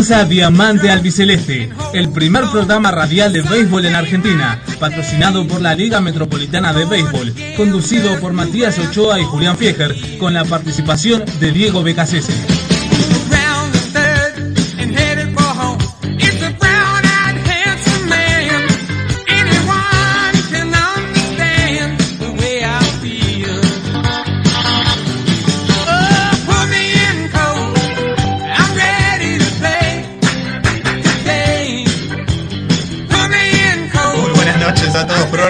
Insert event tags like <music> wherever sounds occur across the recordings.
comienza Diamante Albiceleste, el primer programa radial de béisbol en Argentina, patrocinado por la Liga Metropolitana de Béisbol, conducido por Matías Ochoa y Julián Fieger, con la participación de Diego Becasese.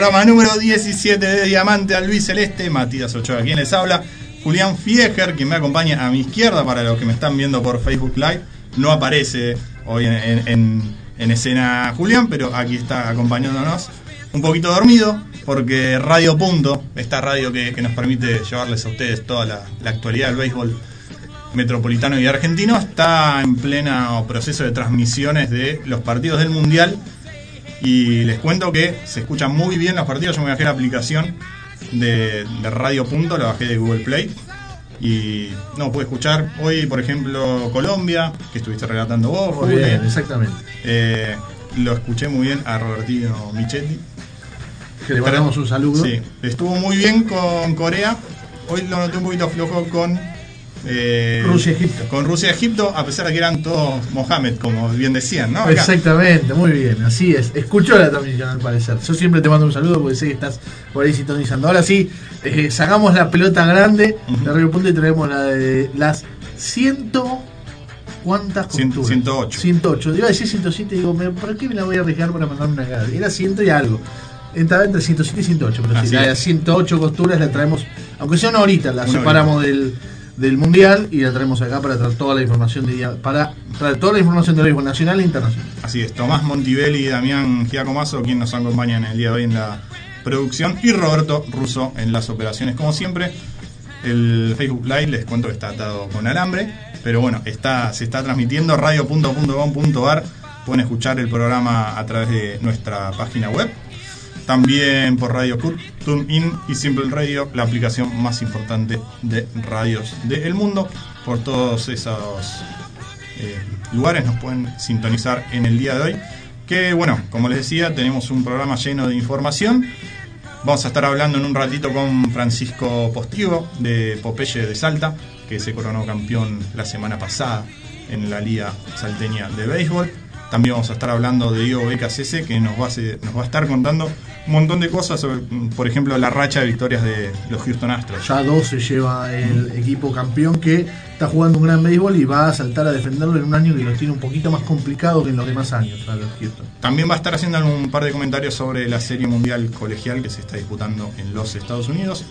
Programa número 17 de Diamante al Luis Celeste. Matías Ochoa, quien les habla. Julián Fieger, quien me acompaña a mi izquierda para los que me están viendo por Facebook Live. No aparece hoy en, en- en- en escena Julián, pero aquí está acompañándonos. Un poquito dormido, porque Radio Punto, esta radio que, nos permite llevarles a ustedes toda la actualidad del béisbol metropolitano y argentino, está en pleno proceso de transmisiones de los partidos del Mundial y les cuento que se escuchan muy bien los partidos. Yo me bajé la aplicación de, de Radio Punto, la bajé de Google Play. Y no, pude escuchar hoy, por ejemplo, Colombia, que estuviste relatando vos. Muy bien, exactamente. Eh, lo escuché muy bien a Robertino Michetti. Que le mandamos un saludo. Sí, estuvo muy bien con Corea. Hoy lo noté un poquito flojo con eh, Rusia-Egipto. Con Rusia-Egipto, a pesar de que eran todos Mohamed, como bien decían, ¿no? Acá. Exactamente, muy bien, así es. Escuchó la transmisión al parecer. Yo siempre te mando un saludo porque sé que estás por ahí sintonizando. Ahora sí, eh, sacamos la pelota grande Ujú. de Radio Punto y traemos la de las ciento. ¿Cuántas costuras? 108. 108. Iba a decir 107 y digo, "¿Me- ¿por qué me la voy a arriesgar para mandarme una cara? Era 100 y algo. Estaba entre 107 y 108, pero Así la de es. 108 costuras la traemos, aunque sea una horita, la Una separamos del, del mundial y la traemos acá para traer toda la información de para traer toda la información del béisbol nacional e internacional. Así es, Tomás Montivelli y Damián Giacomazo, quien nos acompañan el día de hoy en la producción, y Roberto Russo en las operaciones. Como siempre, el Facebook Live les cuento que está atado con alambre, pero bueno, está, se está transmitiendo radio.com.ar. Pueden escuchar el programa a través de nuestra página web. También por Radio Cut, TuneIn y Simple Radio, la aplicación más importante de radios del mundo. Por todos esos eh, lugares nos pueden sintonizar en el día de hoy. Que bueno, como les decía, tenemos un programa lleno de información. Vamos a estar hablando en un ratito con Francisco Postigo de Popeye de Salta, que se coronó campeón la semana pasada en la Liga Salteña de Béisbol. También vamos a estar hablando de Diego BKCC, que nos va, a, nos va a estar contando un montón de cosas sobre, por ejemplo, la racha de victorias de los Houston Astros. Ya 12 lleva el equipo campeón que está jugando un gran béisbol y va a saltar a defenderlo en un año que lo tiene un poquito más complicado que en los demás años a los Houston. También va a estar haciendo un par de comentarios sobre la Serie Mundial Colegial que se está disputando en los Estados Unidos.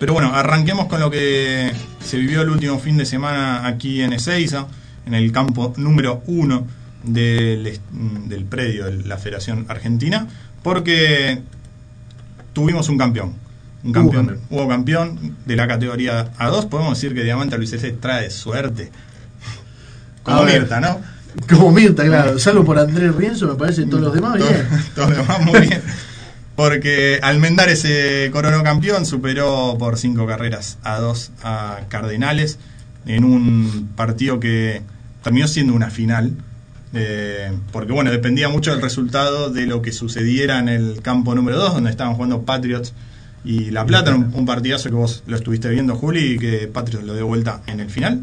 Pero bueno, arranquemos con lo que se vivió el último fin de semana aquí en Ezeiza, en el campo número uno del, del predio de la Federación Argentina, porque tuvimos un campeón. Un Hubo campeón, campeón. hubo campeón de la categoría A2. Podemos decir que Diamante Luis Celeste trae suerte. Como ver. Mirta, ¿no? Como Mirta, claro. Salvo por Andrés Rienzo, me parece, todos los demás, bien. <laughs> Todo lo demás muy bien. Porque Almendares se coronó campeón, superó por cinco carreras a dos a Cardenales en un partido que terminó siendo una final. Eh, porque bueno, dependía mucho del resultado de lo que sucediera en el campo número 2, donde estaban jugando Patriots y La Plata, un, un partidazo que vos lo estuviste viendo, Juli, y que Patriots lo dio vuelta en el final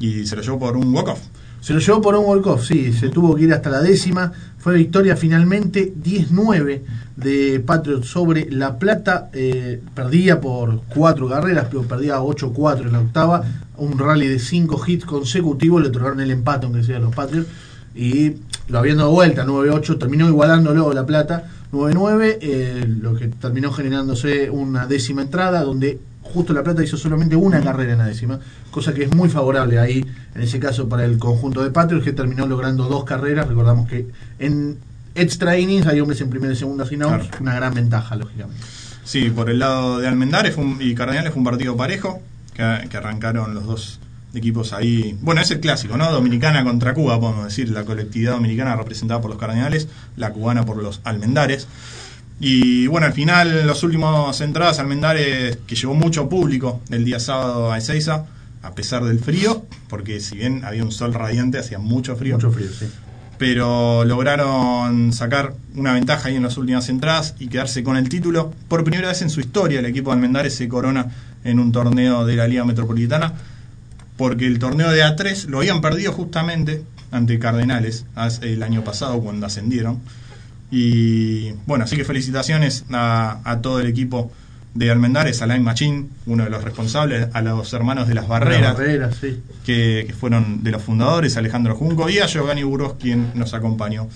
y se lo llevó por un walk-off. Se lo llevó por un walk-off, sí, se tuvo que ir hasta la décima. Fue victoria finalmente 10-9 de Patriots sobre La Plata. eh, perdía por cuatro carreras, pero perdía 8-4 en la octava. Un rally de cinco hits consecutivos, le otorgaron el empate, aunque sea los Patriots. Y lo habían dado vuelta, 9-8, terminó igualándolo La Plata. 9-9, eh, lo que terminó generándose una décima entrada, donde justo La Plata hizo solamente una carrera en la décima, cosa que es muy favorable ahí, en ese caso para el conjunto de Patriots, que terminó logrando dos carreras. Recordamos que en extra innings hay hombres en primera y segunda sin Claro. una gran ventaja, lógicamente. Sí, por el lado de Almendares fue un- y Cardenales fue un partido parejo, que, que arrancaron los dos equipos ahí. Bueno, es el clásico, ¿no? Dominicana contra Cuba, podemos decir, la colectividad dominicana representada por los Cardenales, la cubana por los Almendares. Y bueno, al final, los últimos entradas, Almendares, que llevó mucho público el día sábado a Ezeiza, a pesar del frío, porque si bien había un sol radiante, hacía mucho frío. Mucho frío, sí. Pero lograron sacar una ventaja ahí en las últimas entradas y quedarse con el título. Por primera vez en su historia, el equipo de Almendares se corona en un torneo de la Liga Metropolitana, porque el torneo de A3 lo habían perdido justamente ante Cardenales el año pasado cuando ascendieron. Y bueno, así que felicitaciones a, a todo el equipo de Almendares, Alain Machín, uno de los responsables, a los hermanos de las Barreras, Barreras, sí. que, que fueron de los fundadores, Alejandro Junco, y a Giovanni Burros, quien nos acompañó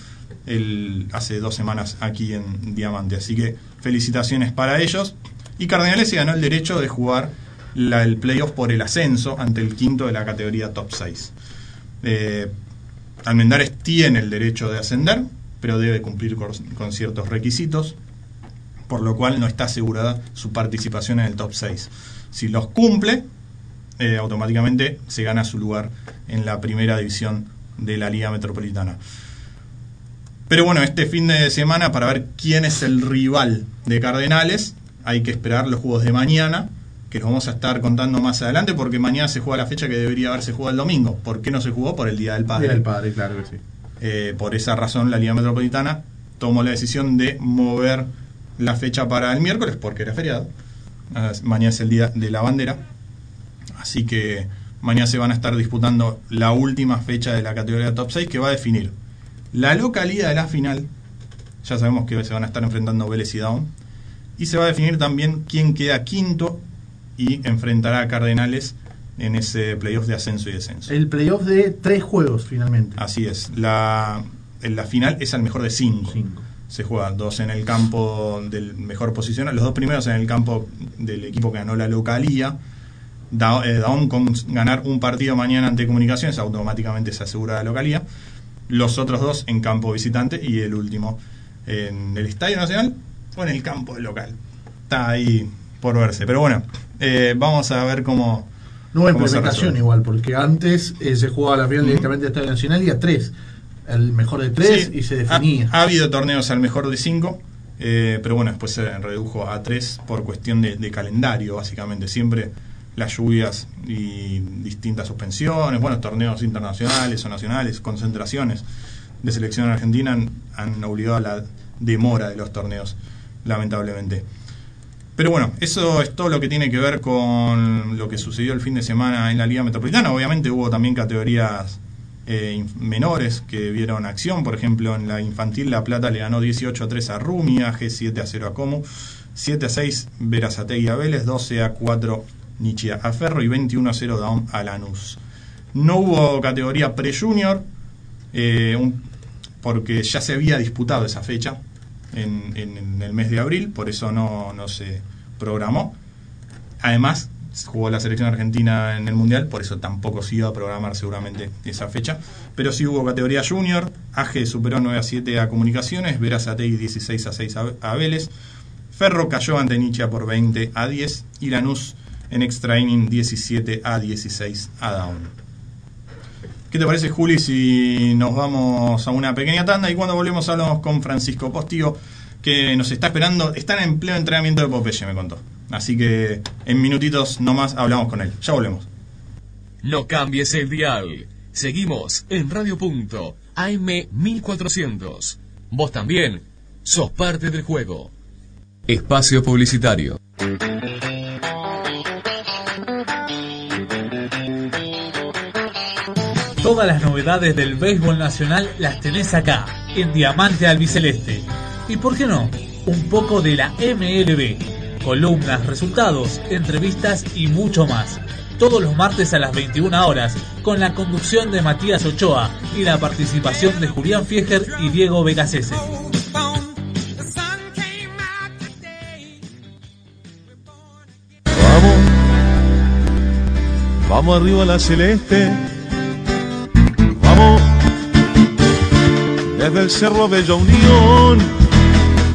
el, hace dos semanas aquí en Diamante. Así que felicitaciones para ellos. Y Cardenales se ganó el derecho de jugar la, el playoff por el ascenso ante el quinto de la categoría top 6. Eh, Almendares tiene el derecho de ascender, pero debe cumplir con, ciertos requisitos por lo cual no está asegurada su participación en el top 6. Si los cumple, eh, automáticamente se gana su lugar en la primera división de la Liga Metropolitana. Pero bueno, este fin de semana, para ver quién es el rival de Cardenales, hay que esperar los juegos de mañana, que los vamos a estar contando más adelante, porque mañana se juega la fecha que debería haberse jugado el domingo. ¿Por qué no se jugó? Por el Día del Padre. Día del Padre, claro que sí. Eh, por esa razón, la Liga Metropolitana tomó la decisión de mover la fecha para el miércoles porque era feriado. Mañana es el día de la bandera. Así que mañana se van a estar disputando la última fecha de la categoría top 6 que va a definir la localidad de la final. Ya sabemos que se van a estar enfrentando Vélez y Down. Y se va a definir también quién queda quinto y enfrentará a Cardenales en ese playoff de ascenso y descenso. El playoff de tres juegos finalmente. Así es. La, en la final es al mejor de cinco. Cinco. Se juega dos en el campo del mejor posicionado, los dos primeros en el campo del equipo que ganó la localía. Da, eh, con ganar un partido mañana ante Comunicaciones automáticamente se asegura la localía. Los otros dos en campo visitante y el último en el Estadio Nacional o en el campo local. Está ahí por verse. Pero bueno, eh, vamos a ver cómo. Nueva se implementación igual, porque antes eh, se jugaba la final directamente del Estadio Nacional y a tres. El mejor de tres Sí, y se definía. Ha, ha habido torneos al mejor de cinco, eh, pero bueno, después se redujo a tres por cuestión de, de calendario, básicamente. Siempre las lluvias y distintas suspensiones, bueno, torneos internacionales o nacionales, concentraciones de selección argentina han, han obligado a la demora de los torneos, lamentablemente. Pero bueno, eso es todo lo que tiene que ver con lo que sucedió el fin de semana en la Liga Metropolitana. Obviamente hubo también categorías eh, menores que vieron acción. Por ejemplo, en la infantil La Plata le ganó 18 a 3 a Rumia, G7 a 0 a Comu, 7 a 6 Verazategui a Vélez, 12 a 4 Nichia a Ferro y 21 a 0 Daum a Lanús. No hubo categoría pre-junior, eh, porque ya se había disputado esa fecha en, en- en el mes de abril, por eso no, no se programó. Además, jugó la selección argentina en el Mundial, por eso tampoco se iba a programar seguramente esa fecha. Pero sí hubo categoría junior, AG superó 9 a 7 a Comunicaciones, Verazategui 16 a 6 a, Vélez, Ferro cayó ante Nichia por 20 a 10 y Lanús en extra inning 17 a 16 a Down. ¿Qué te parece, Juli, si nos vamos a una pequeña tanda y cuando volvemos hablamos con Francisco Postigo, que nos está esperando, está en pleno entrenamiento de Popeye, me contó. Así que en minutitos nomás hablamos con él. Ya volvemos. No cambies el dial. Seguimos en Radio Punto, AM 1400. Vos también sos parte del juego. Espacio Publicitario. Todas las novedades del béisbol nacional las tenés acá, en Diamante Albiceleste. Y por qué no, un poco de la MLB. Columnas, resultados, entrevistas y mucho más. Todos los martes a las 21 horas, con la conducción de Matías Ochoa y la participación de Julián Fieger y Diego Becasese. Vamos, vamos arriba a la celeste. Desde el Cerro Bella Unión.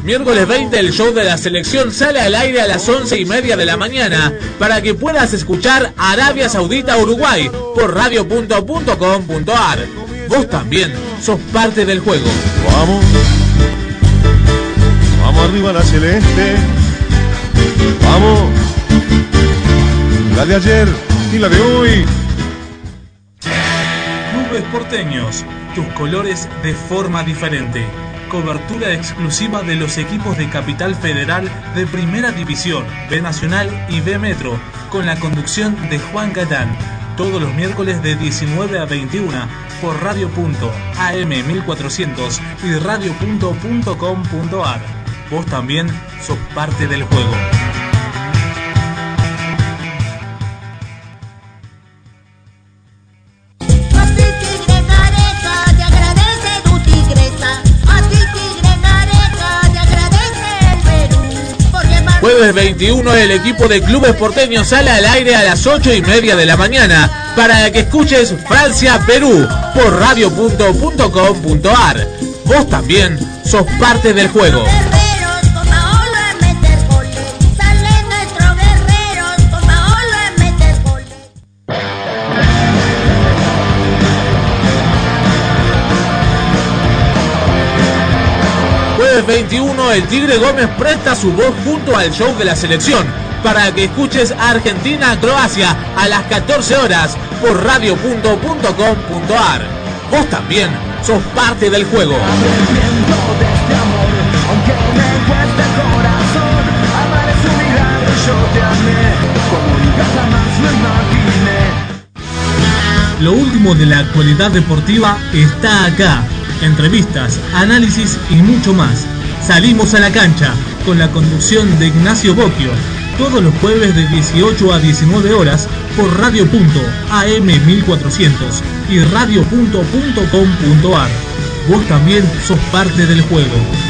Miércoles 20 el show de la selección sale al aire a las 11 y media de la mañana para que puedas escuchar Arabia Saudita Uruguay por radio.com.ar. Vos también sos parte del juego. Vamos, vamos arriba a la celeste. Vamos, la de ayer y la de hoy. Porteños, tus colores de forma diferente. Cobertura exclusiva de los equipos de Capital Federal de Primera División, B Nacional y B Metro, con la conducción de Juan Catán. Todos los miércoles de 19 a 21 por radio.am 1400 y radio.com.ar. Vos también sos parte del juego. Jueves 21 el equipo de clubes porteños sale al aire a las 8 y media de la mañana para que escuches Francia-Perú por radio.com.ar. Vos también sos parte del juego. 321, el Tigre Gómez presta su voz junto al show de la selección para que escuches Argentina-Croacia a las 14 horas por radio.com.ar. Vos también sos parte del juego. Lo último de la actualidad deportiva está acá Entrevistas, análisis y mucho más. Salimos a la cancha con la conducción de Ignacio Bocchio. Todos los jueves de 18 a 19 horas por radio.am 1400 y radio.com.ar. Vos también sos parte del juego.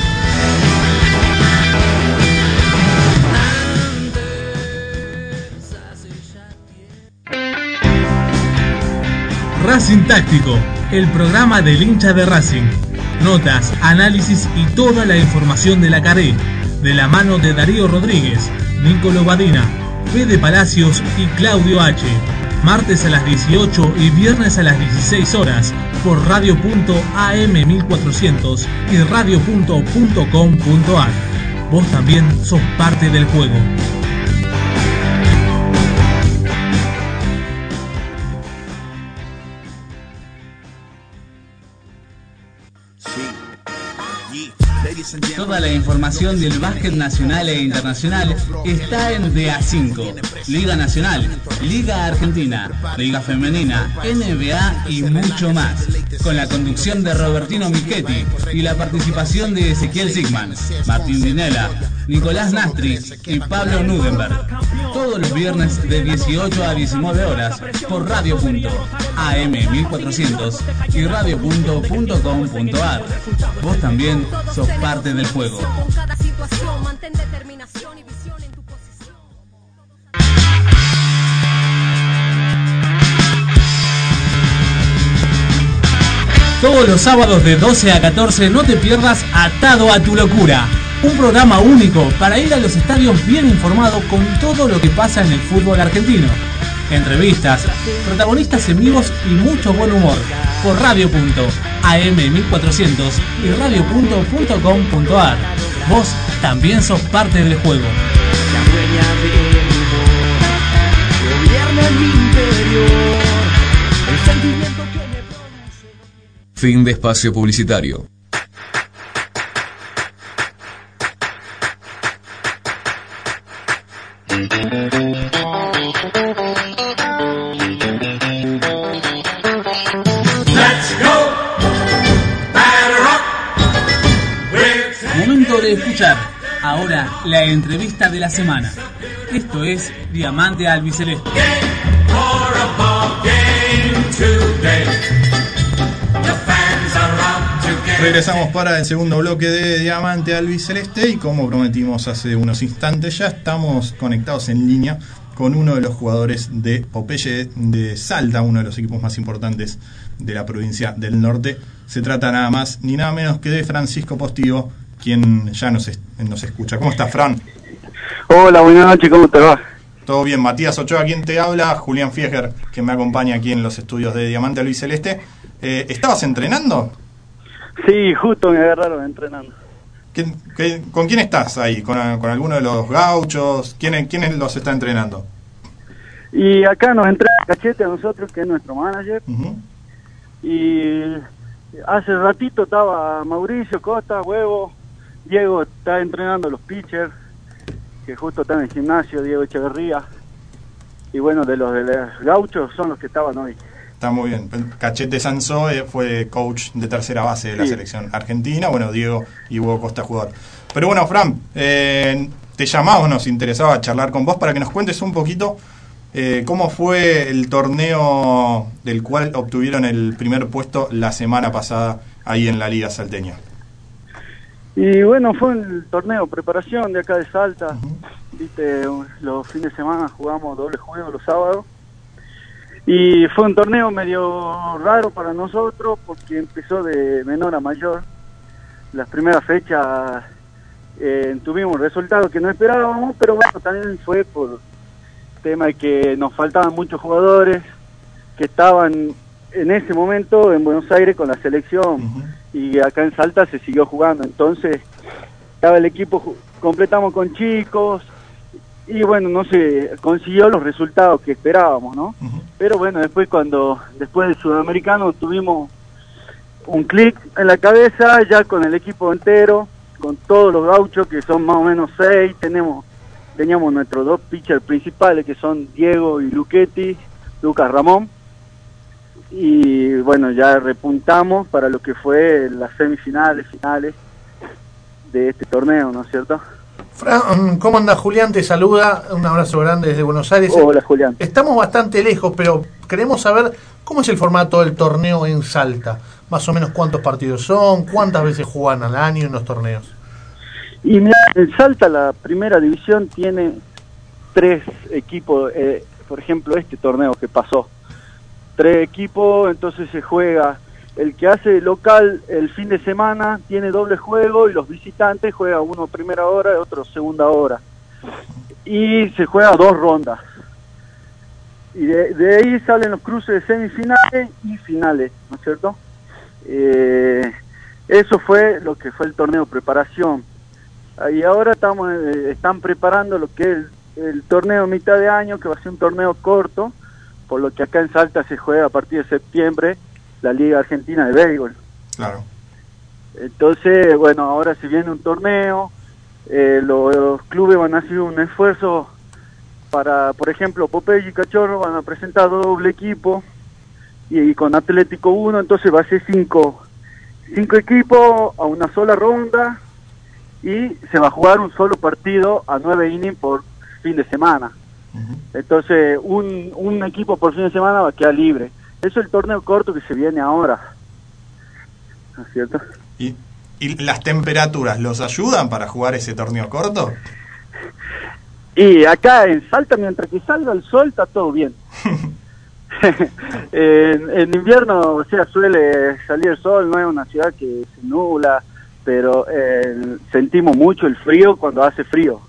Racing Táctico, el programa del hincha de Racing. Notas, análisis y toda la información de la carrera, de la mano de Darío Rodríguez, Nicolo Badina, Fede Palacios y Claudio H. Martes a las 18 y viernes a las 16 horas por radio.am 1400 y radio.com.ar. Vos también sos parte del juego. Toda la información del básquet nacional e internacional está en DA5, Liga Nacional, Liga Argentina, Liga Femenina, NBA y mucho más. Con la conducción de Robertino Michetti y la participación de Ezequiel Sigman, Martín Dinela, Nicolás Nastri y Pablo Nudenberg. Todos los viernes de 18 a 19 horas por radio.am 1400 y radio.com.ar. Vos también sos parte del juego. Todos los sábados de 12 a 14 no te pierdas Atado a tu locura. Un programa único para ir a los estadios bien informado con todo lo que pasa en el fútbol argentino. Entrevistas, protagonistas en vivos y mucho buen humor. Por radio.am 1400 y radio.com.ar. Vos también sos parte del juego. Fin de espacio publicitario. La entrevista de la semana. Esto es Diamante Albiceleste. Regresamos para el segundo bloque de Diamante Albiceleste y como prometimos hace unos instantes ya estamos conectados en línea con uno de los jugadores de Popeye de Salta, uno de los equipos más importantes de la provincia del norte. Se trata nada más ni nada menos que de Francisco Postigo, quien ya nos, es- nos escucha. ¿Cómo estás, Fran? Hola, buenas noches, ¿cómo te va? Todo bien, Matías Ochoa, quien te habla, Julián Fieger, que me acompaña aquí en los estudios de Diamante Albiceleste. Eh, ¿Estabas entrenando? Sí, justo me agarraron entrenando. ¿Quién- qué- ¿Con quién estás ahí? ¿Con, con alguno de los gauchos? ¿Quién, ¿Quiénes los está entrenando? Y acá nos entrenan Cachete a nosotros, que es nuestro manager. Y hace ratito estaba Mauricio Costa, Huevo, Diego está entrenando los pitchers, que justo está en el gimnasio, Diego Echeverría. Y bueno, de los de los gauchos son los que estaban hoy. Está muy bien. Cachete Sansó eh, fue coach de tercera base de la Sí. selección argentina. Bueno, Diego y Hugo Costa jugador. Pero bueno, Fran, eh, te llamamos, nos interesaba charlar con vos para que nos cuentes un poquito eh, cómo fue el torneo del cual obtuvieron el primer puesto la semana pasada ahí en la Liga Salteña. Y bueno, fue el torneo preparación de acá de Salta. Viste, los fines de semana jugamos doble juego los sábados. Y fue un torneo medio raro para nosotros porque empezó de menor a mayor. Las primeras fechas eh, tuvimos resultados que no esperábamos, pero bueno, también fue por tema de que nos faltaban muchos jugadores que estaban en ese momento en Buenos Aires con la selección. Y acá en Salta se siguió jugando. Entonces, estaba el equipo, completamos con chicos y bueno, no se consiguió los resultados que esperábamos, ¿no? Pero bueno, después cuando, después del sudamericano tuvimos un clic en la cabeza ya con el equipo entero, con todos los gauchos que son más o menos seis, tenemos, teníamos nuestros dos pitchers principales que son Diego y Luchetti, Lucas Ramón, y bueno, ya repuntamos para lo que fue las semifinales, finales de este torneo, ¿no es cierto? Fran, ¿cómo anda Julián? Te saluda, un abrazo grande desde Buenos Aires. Hola Julián. Estamos bastante lejos, pero queremos saber cómo es el formato del torneo en Salta. Más o menos cuántos partidos son, cuántas veces juegan al año en los torneos. Y mira, en Salta la primera división tiene tres equipos, eh, por ejemplo este torneo que pasó. Tres equipos, entonces se juega el que hace local el fin de semana, tiene doble juego y los visitantes juegan uno primera hora y otro segunda hora. Y se juega dos rondas. Y de, ahí salen los cruces de semifinales y finales, ¿no es cierto? Eh, eso fue lo que fue el torneo preparación. Y ahora estamos eh, están preparando lo que es el torneo mitad de año, que va a ser un torneo corto, por lo que acá en Salta se juega a partir de septiembre la Liga Argentina de Béisbol. Claro. Entonces, bueno, ahora se viene un torneo, eh, los, los clubes van a hacer un esfuerzo para, por ejemplo, Popeye y Cachorro van a presentar doble equipo y, y con Atlético 1, entonces va a ser cinco, cinco equipos a una sola ronda y se va a jugar un solo partido a nueve innings por fin de semana. Entonces, un, un equipo por fin de semana va a quedar libre. Eso es el torneo corto que se viene ahora. ¿No es cierto? ¿Y, ¿Y las temperaturas los ayudan para jugar ese torneo corto? Y acá en Salta, mientras que salga el sol, está todo bien. <laughs> <laughs> en, en invierno, o sea, suele salir el sol, no es una ciudad que se nubla, pero eh, sentimos mucho el frío cuando hace frío.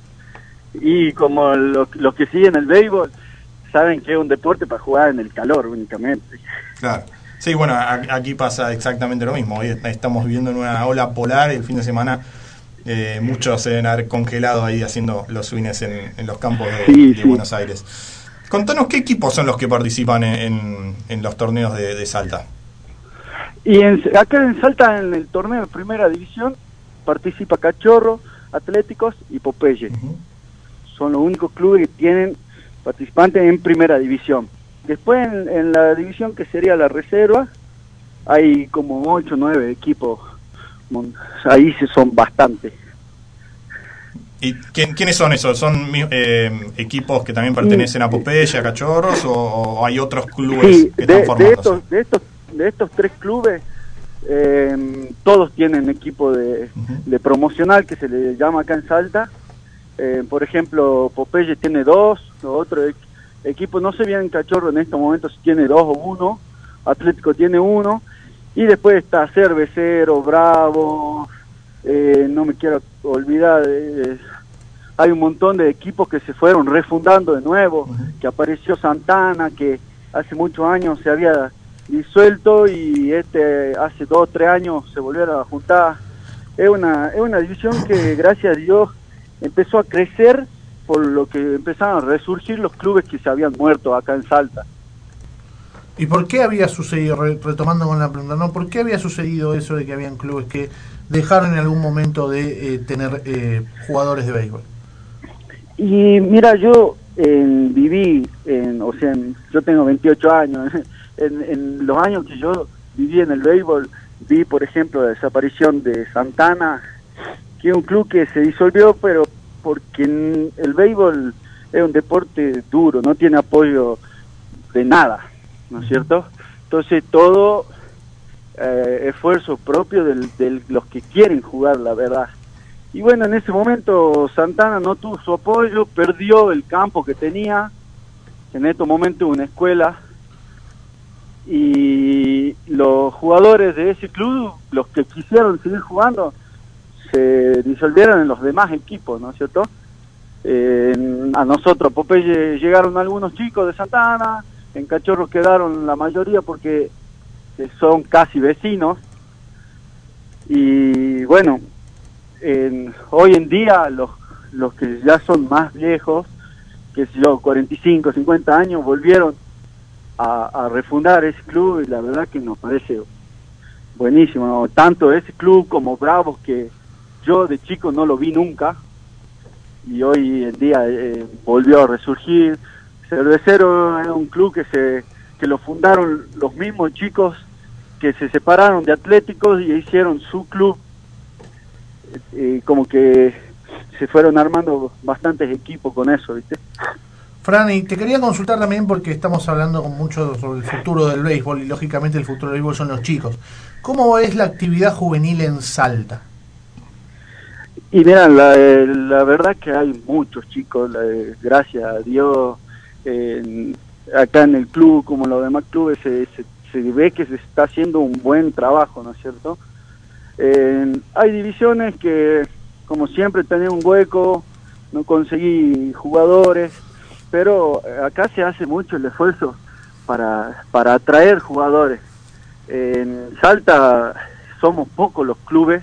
Y como lo- los que siguen el béisbol saben que es un deporte para jugar en el calor únicamente. Claro. Sí, bueno, a- aquí pasa exactamente lo mismo. Hoy est- estamos viviendo en una ola polar y el fin de semana eh, muchos se deben haber congelado ahí haciendo los swings en, en los campos de, Sí, de sí. Buenos Aires. Contanos qué equipos son los que participan en, en- en los torneos de, de Salta. Y en, acá en Salta, en el torneo de primera división, participa Cachorro, Atléticos y Popeye. Son los únicos clubes que tienen participantes en primera división. Después en, en la división que sería la reserva, hay como 8 o 9 equipos. Ahí son bastantes. ¿Y quién- quiénes son esos? ¿Son mi- eh, equipos que también pertenecen a Popeye, a Cachorros o, o hay otros clubes Sí, que de, están de formados? estos, de, estos, de estos tres clubes, eh, todos tienen equipo de, de promocional que se le llama acá en Salta. Eh, por ejemplo, Popeye tiene dos, los otros equ- equipos, no sé bien en Cachorro en estos momentos si tiene dos o uno, Atlético tiene uno, y después está Cervecero, Bravo, eh, no me quiero olvidar, eh, hay un montón de equipos que se fueron refundando de nuevo, que apareció Santana, que hace muchos años se había disuelto y este hace dos o tres años se volvieron a juntar. Es una, es una división que gracias a Dios empezó a crecer por lo que empezaron a resurgir los clubes que se habían muerto acá en Salta. ¿Y por qué había sucedido, re- retomando con la pregunta, ¿no? ¿por qué había sucedido eso de que habían clubes que dejaron en algún momento de eh, tener eh, jugadores de béisbol? Y mira, yo en- viví, en, o sea, en- yo tengo 28 años, <laughs> en, en los años que yo viví en el béisbol, vi, por ejemplo, la desaparición de Santana, que es un club que se disolvió, pero porque el béisbol es un deporte duro, no tiene apoyo de nada, ¿no es cierto? Entonces todo eh, esfuerzo propio del- de los que quieren jugar, la verdad. Y bueno, en ese momento Santana no tuvo su apoyo, perdió el campo que tenía, en estos momentos una escuela, y los jugadores de ese club, los que quisieron seguir jugando, se disolvieron en los demás equipos, ¿no es cierto? A nosotros, Popeye, llegaron algunos chicos de Santana, en Cachorro quedaron la mayoría porque eh, son casi vecinos, y bueno, en- hoy en día los, los que ya son más viejos, que sé yo, 45, 50 años, volvieron a, refundar ese club y la verdad que nos parece buenísimo, tanto ese club como Bravos que yo de chico no lo vi nunca y hoy en día eh, volvió a resurgir. Cervecero era un club que se que lo fundaron los mismos chicos que se separaron de Atléticos y hicieron su club eh, como que se fueron armando bastantes equipos con eso, ¿viste? Fran, y te quería consultar también porque estamos hablando mucho sobre el futuro del béisbol y lógicamente el futuro del béisbol son los chicos. ¿Cómo es la actividad juvenil en Salta? Y mira, la, eh, la verdad que hay muchos chicos, eh, gracias a Dios, en- acá en el club, como los demás clubes, se, se, ve que se está haciendo un buen trabajo, ¿no es cierto? En- hay divisiones que, como siempre, tenés un hueco, no conseguí jugadores, pero eh, acá se hace mucho el esfuerzo para, para atraer jugadores. En Salta somos pocos los clubes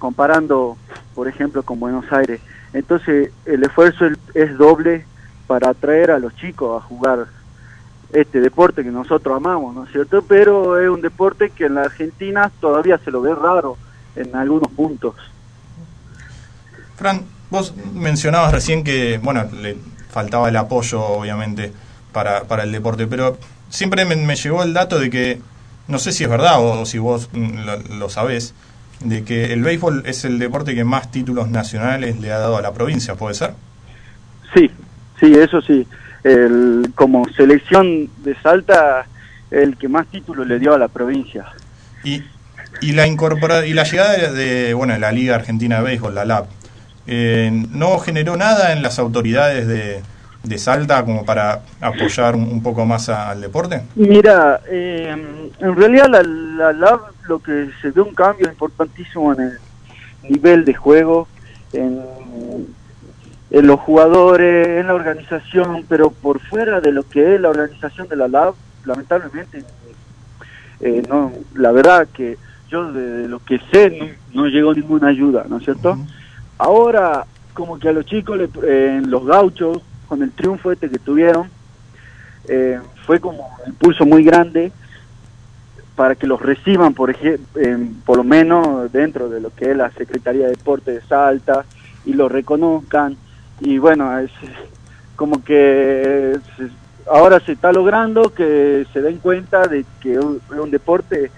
comparando, por ejemplo, con Buenos Aires. Entonces, el esfuerzo es, doble para atraer a los chicos a jugar este deporte que nosotros amamos, ¿no es cierto? Pero es un deporte que en la Argentina todavía se lo ve raro en algunos puntos. Fran, vos mencionabas recién que, bueno, le faltaba el apoyo, obviamente, para, para el deporte, pero siempre me, me llegó el dato de que, no sé si es verdad o, si vos mm, lo, lo sabés, de que el béisbol es el deporte que más títulos nacionales le ha dado a la provincia, ¿puede ser? Sí, sí, eso sí. El, como selección de Salta, el que más títulos le dio a la provincia. Y, y la incorpora y la llegada de, de, bueno la Liga Argentina de Béisbol, la LAB, eh, no generó nada en las autoridades de, de Salta como para apoyar un, un poco más a- al deporte. Mira, eh, en realidad la, la LAB lo que se ve un cambio importantísimo en el nivel de juego, en, en los jugadores, en la organización, pero por fuera de lo que es la organización de la LAB, lamentablemente, eh, no, la verdad que yo de, lo que sé no, no llegó ninguna ayuda, ¿no es cierto? Ahora, como que a los chicos, le- eh, los gauchos, con el triunfo este que tuvieron, eh, fue como un impulso muy grande para que los reciban, por ejemplo, por lo menos dentro de lo que es la Secretaría de Deporte de Salta y lo reconozcan. Y bueno, es como que se- ahora se está logrando que se den cuenta de que es un- deporte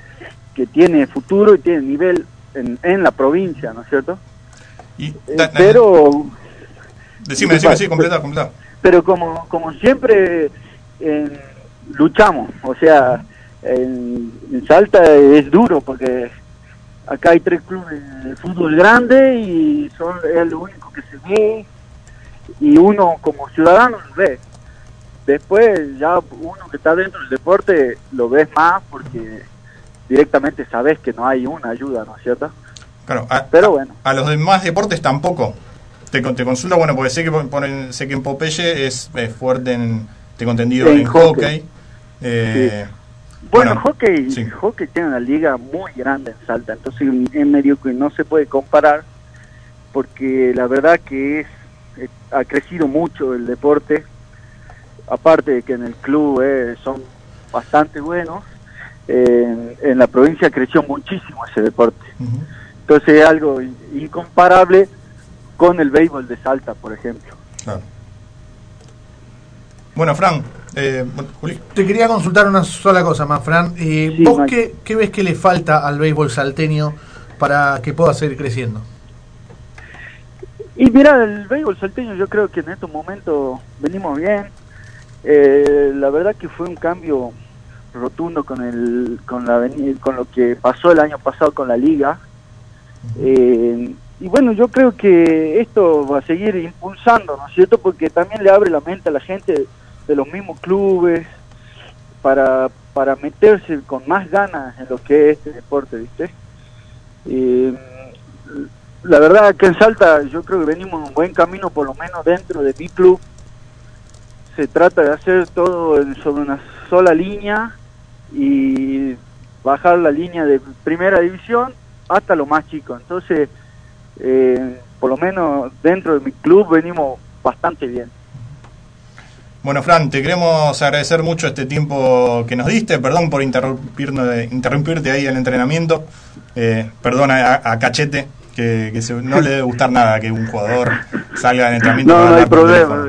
que tiene futuro y tiene nivel en, en la provincia, ¿no es cierto? Y Eh, pero decime, decime, sí, completa, completa. pero como como siempre en- luchamos o sea en, en Salta es duro porque acá hay tres clubes de fútbol grande y son es lo único que se ve y uno como ciudadano lo ve después ya uno que está dentro del deporte lo ves más porque directamente sabes que no hay una ayuda no es cierto Claro, a, pero bueno a los demás deportes tampoco. Te, te consulta, bueno, porque sé que, pon- ponen- sé que en Popeye es, es fuerte en, tengo entendido, En en, hockey. hockey. Eh, Bueno, Bueno, hockey, sí. hockey tiene una liga muy grande en Salta, entonces es medio que no se puede comparar porque la verdad que es, ha crecido mucho el deporte, aparte de que en el club eh, son bastante buenos. Eh, en la provincia creció muchísimo ese deporte. Entonces es algo in- incomparable con el béisbol de Salta, por ejemplo. Claro. Bueno, Fran, eh, bueno, Juli. Te quería consultar una sola cosa más, Fran. Eh, Sí, ¿Vos Mike. qué, qué ves que le falta al béisbol salteño para que pueda seguir creciendo? Y mira, el béisbol salteño yo creo que en estos momentos venimos bien. Eh, la verdad que fue un cambio rotundo con el con la con lo que pasó el año pasado con la liga. Eh, y bueno, yo creo que esto va a seguir impulsando, ¿no es cierto? Porque también le abre la mente a la gente de los mismos clubes para, para meterse con más ganas en lo que es este deporte, ¿viste? Eh, la verdad que en Salta yo creo que venimos en un buen camino, por lo menos dentro de mi club. Se trata de hacer todo en- sobre una sola línea y bajar la línea de primera división hasta lo más chico. Entonces, eh, por lo menos dentro de mi club venimos bastante bien. Bueno, Fran, te queremos agradecer mucho este tiempo que nos diste. Perdón por interrumpirnos- interrumpirte ahí el entrenamiento. Eh, perdón a, a Cachete, que, que se- no le debe gustar nada que un jugador salga del entrenamiento. No, no hay problema,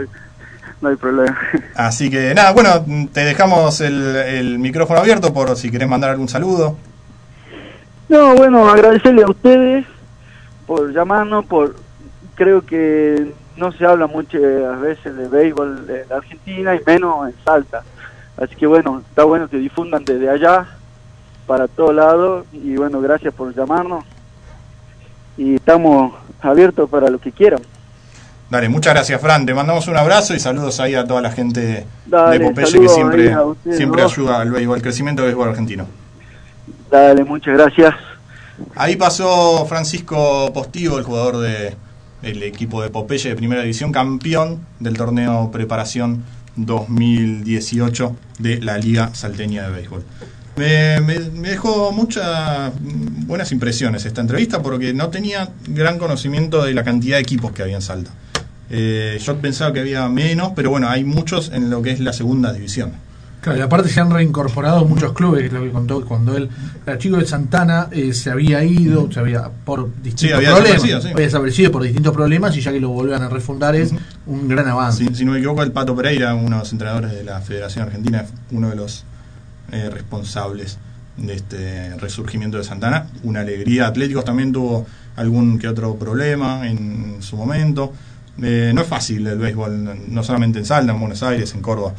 no hay problema. Así que nada, bueno, te dejamos el, el micrófono abierto por si querés mandar algún saludo. No, bueno, agradecerle a ustedes por llamarnos, por creo que no se habla muchas veces de béisbol en Argentina y menos en Salta. Así que bueno, está bueno que difundan desde allá para todos lados y bueno, gracias por llamarnos y estamos abiertos para lo que quieran. Dale, muchas gracias, Fran. Te mandamos un abrazo y saludos ahí a toda la gente Dale, de Popeye que siempre, siempre ayuda al béisbol, al crecimiento del béisbol argentino. Dale, muchas gracias. Ahí pasó Francisco Postigo, el jugador de el equipo de Popeye de Primera División, campeón del torneo Preparación 2018 de la Liga Salteña de Béisbol. Me, dejó muchas mm, buenas impresiones esta entrevista porque no tenía gran conocimiento de la cantidad de equipos que había en Salta. Eh, yo pensaba que había menos, pero bueno, hay muchos en lo que es la segunda división. Claro, y aparte se han reincorporado muchos clubes, lo que contó cuando él era chico de Santana, eh, se había ido, se había por distintos había problemas, desaparecido, sí. había desaparecido por distintos problemas y ya que lo vuelvan a refundar es un gran avance. Si, si no me equivoco, el Pato Pereira, uno de los entrenadores de la Federación Argentina, uno de los eh, responsables de este resurgimiento de Santana. Una alegría. Atléticos también tuvo algún que otro problema en su momento. Eh, no es fácil el béisbol, no solamente en Salta, en Buenos Aires, en Córdoba.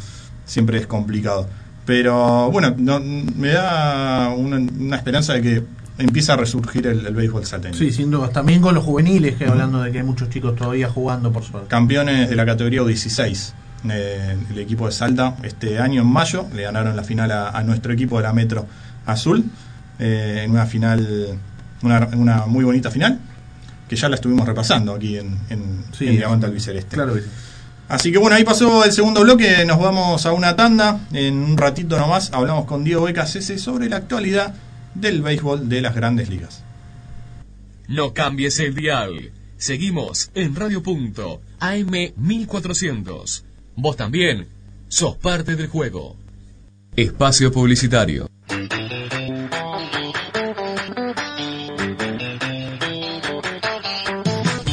Siempre es complicado. Pero bueno, no- me da una, una esperanza de que empieza a resurgir el, el béisbol salteño. Sí, sin duda. También con los juveniles, que hablando de que hay muchos chicos todavía jugando, por suerte. campeones de la categoría U16. Eh, el equipo de Salta este año en mayo le ganaron la final a, a nuestro equipo de la Metro Azul eh, en una final, una, una muy bonita final que ya la estuvimos repasando aquí en, en, Sí, en Diamante Albiceleste. Claro que sí. Así que bueno, ahí pasó el segundo bloque, nos vamos a una tanda, en un ratito nomás hablamos con Diego Becasese sobre la actualidad del béisbol de las grandes ligas. No cambies el dial. Seguimos en Radio Punto, AM 1400. Vos también sos parte del juego. Espacio Publicitario.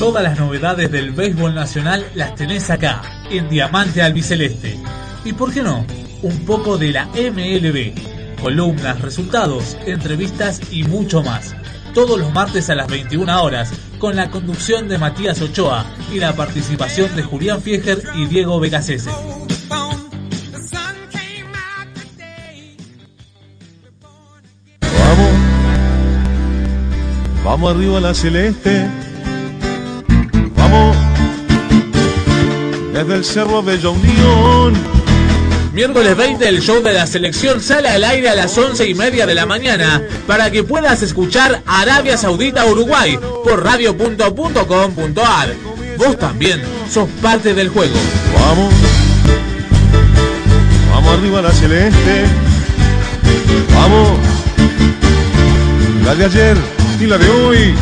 Todas las novedades del béisbol nacional las tenés acá, en Diamante Albiceleste. Y por qué no, un poco de la MLB. Columnas, resultados, entrevistas y mucho más. Todos los martes a las 21 horas, con la conducción de Matías Ochoa y la participación de Julián Fieger y Diego Becasese. Vamos, vamos arriba a la celeste. Desde el cerro Bella Unión. Miércoles 20 el show de la selección sale al aire a las 11 y media de la mañana para que puedas escuchar Arabia Saudita Uruguay por radio.com.ar. Vos también sos parte del juego. Vamos, vamos arriba a la celeste. Vamos, la de ayer y la de hoy.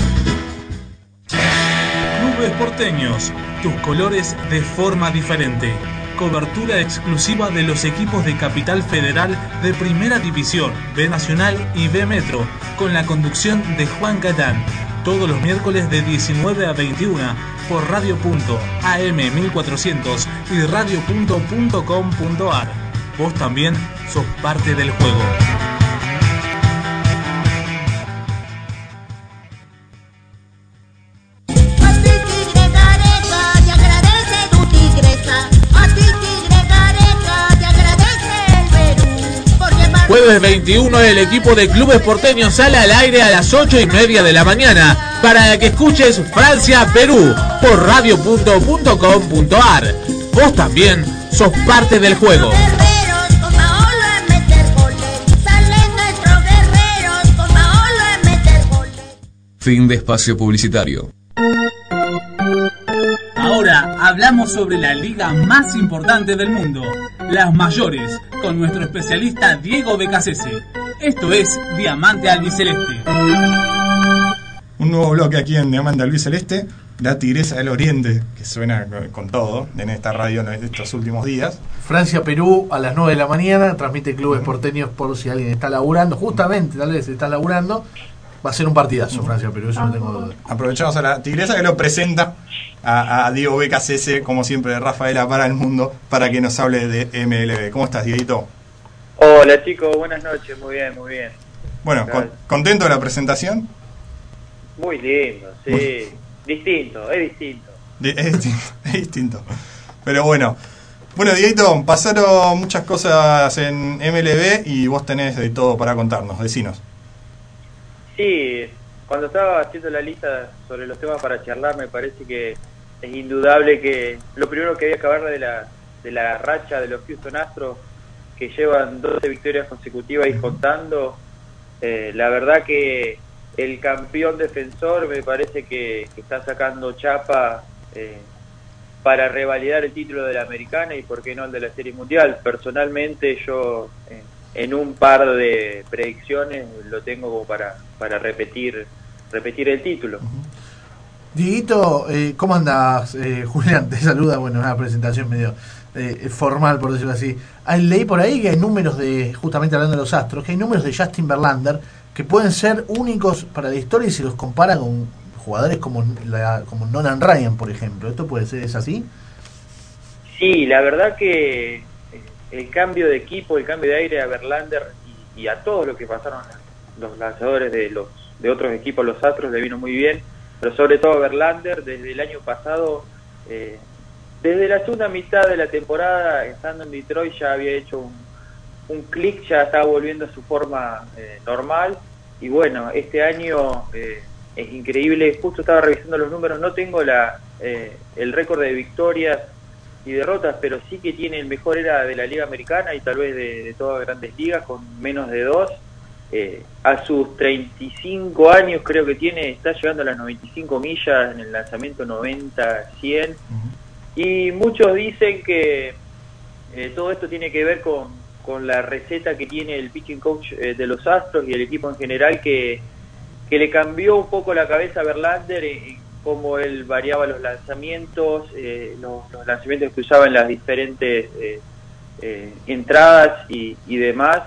Clubes porteños, tus colores de forma diferente. Cobertura exclusiva de los equipos de Capital Federal de Primera División, B Nacional y B Metro, con la conducción de Juan Catán. Todos los miércoles de 19 a 21 por radio.am 1400 y radio.com.ar. Vos también sos parte del juego. Para Jueves 21 el equipo de Clubes Porteños sale al aire a las 8 y media de la mañana para que escuches Francia-Perú por radio.com.ar. Vos también sos parte del juego. Fin de espacio publicitario. Hablamos sobre la liga más importante del mundo, las mayores, con nuestro especialista Diego Becasese. Esto es Diamante Albiceleste. Un nuevo bloque aquí en Diamante Luis Celeste, la Tigresa del Oriente, que suena con- con todo en esta radio en estos últimos días. Francia-Perú a las 9 de la mañana, transmite Clubes Porteños por si alguien está laburando, justamente tal vez está laburando, va a ser un partidazo Francia-Perú, eso no tengo duda. Aprovechamos a la Tigresa que lo presenta a, a Diego BKCS, como siempre, de Rafaela para el mundo, para que nos hable de MLB. ¿Cómo estás, Dieguito? Hola chicos, buenas noches, muy bien, muy bien. Bueno, con- ¿contento de la presentación? Muy lindo, sí. Distinto, es distinto. Di- Es, disti- <laughs> es distinto. Pero bueno. Bueno, Dieguito, pasaron muchas cosas en MLB y vos tenés de todo para contarnos. Decinos. Sí, cuando estaba haciendo la lista sobre los temas para charlar, me parece que es indudable que lo primero que había que hablar de la, de la racha de los Houston Astros, que llevan 12 victorias consecutivas y contando. Eh, la verdad que el campeón defensor me parece que, está sacando chapa eh, para revalidar el título de la americana y por qué no el de la serie mundial. Personalmente yo eh, en un par de predicciones lo tengo como para, para repetir repetir el título. Dieguito, eh, ¿cómo andas? Eh, <laughs> Julián, te saluda, bueno, una presentación medio eh, formal, por decirlo así. Hay, leí por ahí que hay números de, justamente hablando de los astros, que hay números de Justin Verlander que pueden ser únicos para la historia y se los compara con jugadores como, la, como Nolan Ryan, por ejemplo. ¿Esto puede ser, es así? Sí, la verdad que el cambio de equipo, el cambio de aire a Verlander y, a todos los que pasaron los lanzadores de los de otros equipos, los Astros, le vino muy bien, pero sobre todo a Verlander desde el año pasado, eh, desde la segunda mitad de la temporada, estando en Detroit ya había hecho un, un clic, ya estaba volviendo a su forma eh, normal. Y bueno, este año eh, es increíble, justo estaba revisando los números, no tengo la eh, el récord de victorias y derrotas, pero sí que tiene el mejor era de la Liga Americana y tal vez de, de todas grandes ligas, con menos de dos. Eh, a sus 35 años creo que tiene, está llegando a las 95 millas en el lanzamiento 90-100. Y muchos dicen que eh, todo esto tiene que ver con, con la receta que tiene el pitching coach eh, de los Astros y el equipo en general que, que le cambió un poco la cabeza a Verlander en cómo él variaba los lanzamientos, eh, los, lanzamientos que usaba en las diferentes eh, eh, entradas y, demás.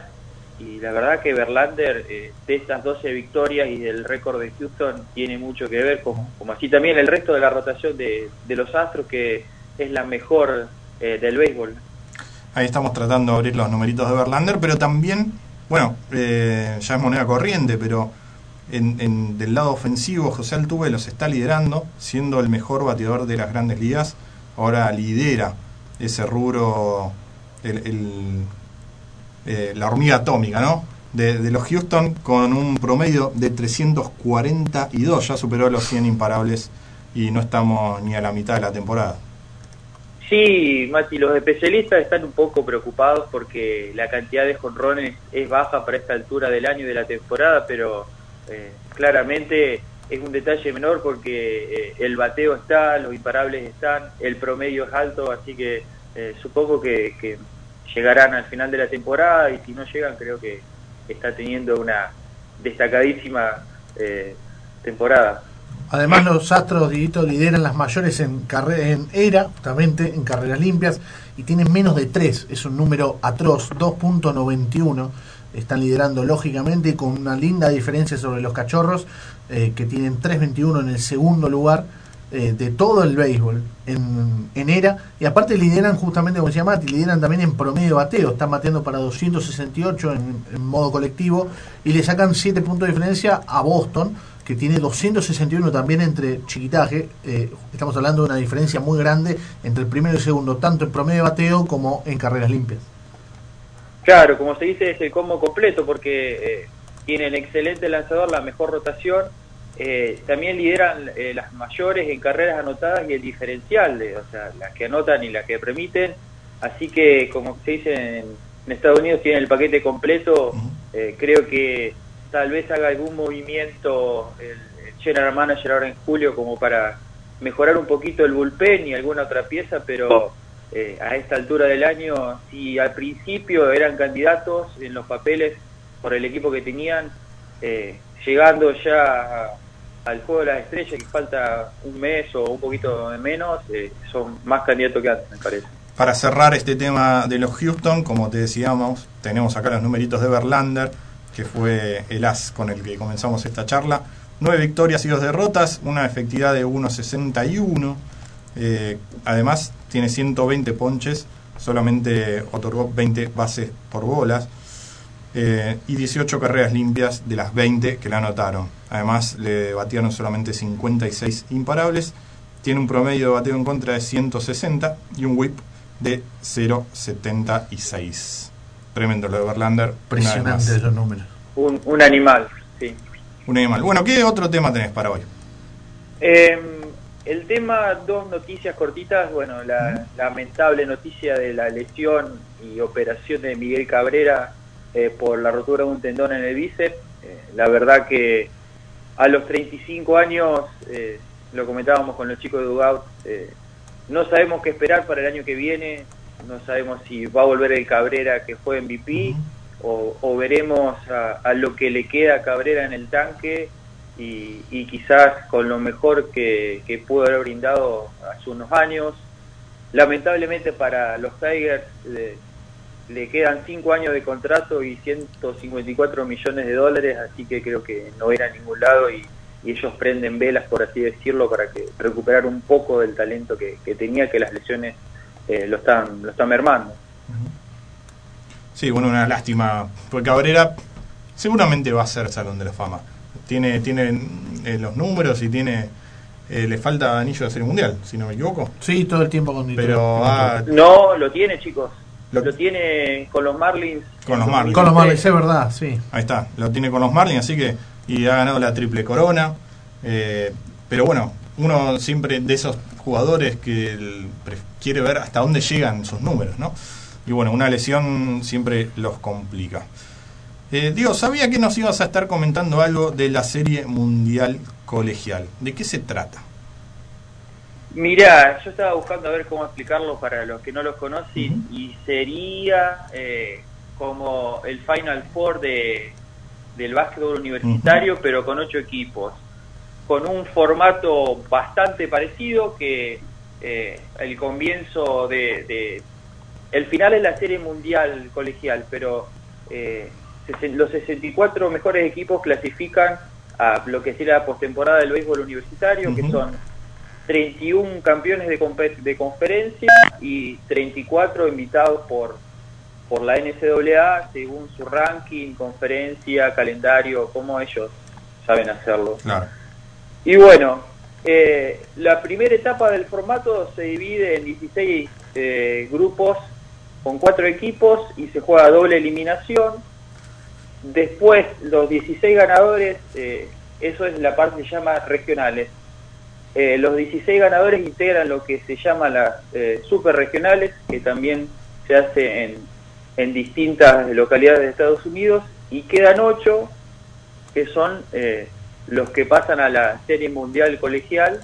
Y la verdad que Verlander, eh, de estas 12 victorias y del récord de Houston, tiene mucho que ver, como, como así también el resto de la rotación de, de los Astros, que es la mejor eh, del béisbol. Ahí estamos tratando de abrir los numeritos de Verlander, pero también, bueno, ya es moneda corriente, pero en, del lado ofensivo José Altuve los está liderando, siendo el mejor bateador de las grandes ligas. Ahora lidera ese rubro, el, eh, la hormiga atómica, ¿no? De, de los Houston con un promedio de 342, ya superó los 100 imparables y no estamos ni a la mitad de la temporada. Sí, Mati, los especialistas están un poco preocupados porque la cantidad de jonrones es baja para esta altura del año y de la temporada, pero eh, claramente es un detalle menor porque eh, el bateo está, los imparables están, el promedio es alto, así que eh, supongo que, llegarán al final de la temporada y si no llegan creo que está teniendo una destacadísima eh, temporada. Además, los Astros, Dieguito, lideran las mayores en, en ERA, justamente, en carreras limpias, y tienen menos de 3. Es un número atroz, 2.91. Están liderando lógicamente con una linda diferencia sobre los cachorros, eh, que tienen 3.21 en el segundo lugar eh, de todo el béisbol en, en ERA. Y aparte lideran justamente, como decía Mati, lideran también en promedio bateo. Están bateando para 268 en, en modo colectivo y le sacan 7 puntos de diferencia a Boston que tiene 261 también entre chiquitaje. Eh, estamos hablando de una diferencia muy grande entre el primero y el segundo, tanto en promedio bateo como en carreras limpias. Claro, como se dice, es el combo completo porque eh, tienen excelente lanzador, la mejor rotación. eh, también lideran eh, las mayores en carreras anotadas y el diferencial, de, o sea, las que anotan y las que permiten. Así que, como se dice en, en Estados Unidos, tienen el paquete completo. Eh, creo que tal vez haga algún movimiento el, el general manager ahora en julio como para mejorar un poquito el bullpen y alguna otra pieza, pero eh, a esta altura del año, si al principio eran candidatos en los papeles por el equipo que tenían, eh, llegando ya al juego de las estrellas, que falta un mes o un poquito de menos, eh, son más candidatos que antes, me parece. Para cerrar este tema de los Houston, como te decíamos, tenemos acá los numeritos de Verlander, que fue el as con el que comenzamos esta charla. Nueve victorias y dos derrotas, una efectividad de 1.61. Eh, además, tiene 120 ponches, solamente otorgó 20 bases por bolas. eh, y 18 carreras limpias de las 20 que le anotaron. Además, le batieron solamente 56 imparables. Tiene un promedio de bateo en contra de 160 y un whip de 0.76. Tremendo lo de Verlander. Impresionante esos números. Un, un animal, sí. Un animal. Bueno, ¿qué otro tema tenés para hoy? Eh, el tema, dos noticias cortitas. Bueno, la lamentable noticia de la lesión y operación de Miguel Cabrera eh, por la rotura de un tendón en el bíceps. Eh, la verdad que a los 35 años, eh, lo comentábamos con los chicos de Dugout, eh, no sabemos qué esperar para el año que viene. No sabemos si va a volver el Cabrera que fue MVP o, o veremos a, a lo que le queda a Cabrera en el tanque y, y quizás con lo mejor que, que pudo haber brindado hace unos años. Lamentablemente para los Tigers le, quedan 5 años de contrato y 154 millones de dólares, así que creo que no va a ningún lado y, ellos prenden velas, por así decirlo, para que recuperar un poco del talento que, que tenía, que las lesiones eh, lo, están, lo están mermando. Sí, bueno, una lástima. Porque Cabrera seguramente va a ser Salón de la Fama. Tiene, tiene eh, los números y tiene. eh, le falta anillo de serie mundial, si no me equivoco. Sí, todo el tiempo con Pero ah, No, lo tiene, chicos. Lo- Lo, tiene con los Marlins. Con los Marlins. Con los Marlins, es verdad, sí. Ahí está, lo tiene con los Marlins, así que. Y ha ganado la triple corona. eh, pero bueno, uno siempre de esos jugadores que quiere ver hasta dónde llegan sus números, ¿no? Y bueno, una lesión siempre los complica. Eh, Diego, sabía que nos ibas a estar comentando algo de la Serie Mundial Colegial. ¿De qué se trata? Mira, yo estaba buscando a ver cómo explicarlo para los que no los conocen y sería eh, como el Final Four de, del básquetbol universitario, pero con ocho equipos, con un formato bastante parecido que eh, el comienzo de, de- El final es la serie mundial colegial, pero eh, los 64 mejores equipos clasifican a lo que sería la postemporada del béisbol universitario, que Ujú. son 31 campeones de, de conferencia y 34 invitados por, por la NCAA según su ranking, conferencia, calendario, como ellos saben hacerlo. Claro. Y bueno, eh, la primera etapa del formato se divide en 16 eh, grupos con cuatro equipos y se juega doble eliminación. Después, los 16 ganadores, eh, eso es la parte que se llama regionales. Eh, los 16 ganadores integran lo que se llama las eh, super regionales, que también se hace en, en distintas localidades de Estados Unidos, y quedan 8 que son eh, los que pasan a la Serie Mundial Colegial,